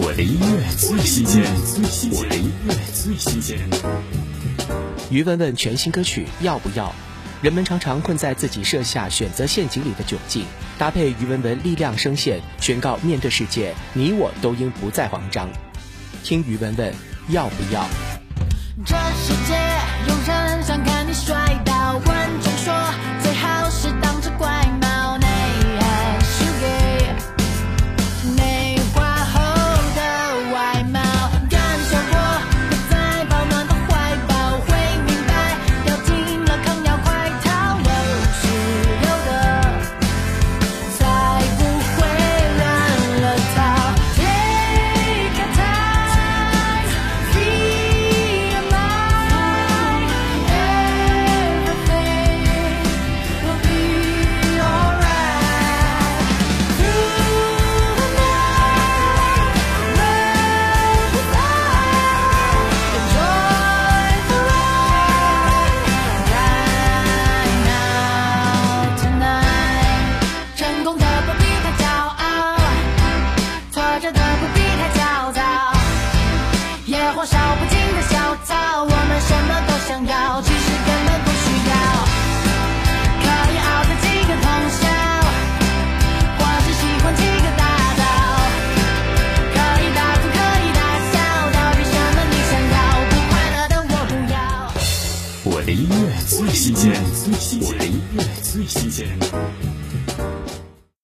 我的音乐最新鲜，我的音乐最新鲜。于文文全新歌曲《要不要》，人们常常困在自己设下选择陷阱里的窘境，搭配于文文力量声线，宣告面对世界，你我都应不再慌张。听于文文《要不要》。这世界有人火烧不尽的小草，我们什么都想要，其实根本不需要。可以熬得几个通宵，或是喜欢几个大早，可以大哭可以大笑，到底什么你想要？不快乐的我不要。我的音乐最新鲜，我的音乐最新鲜。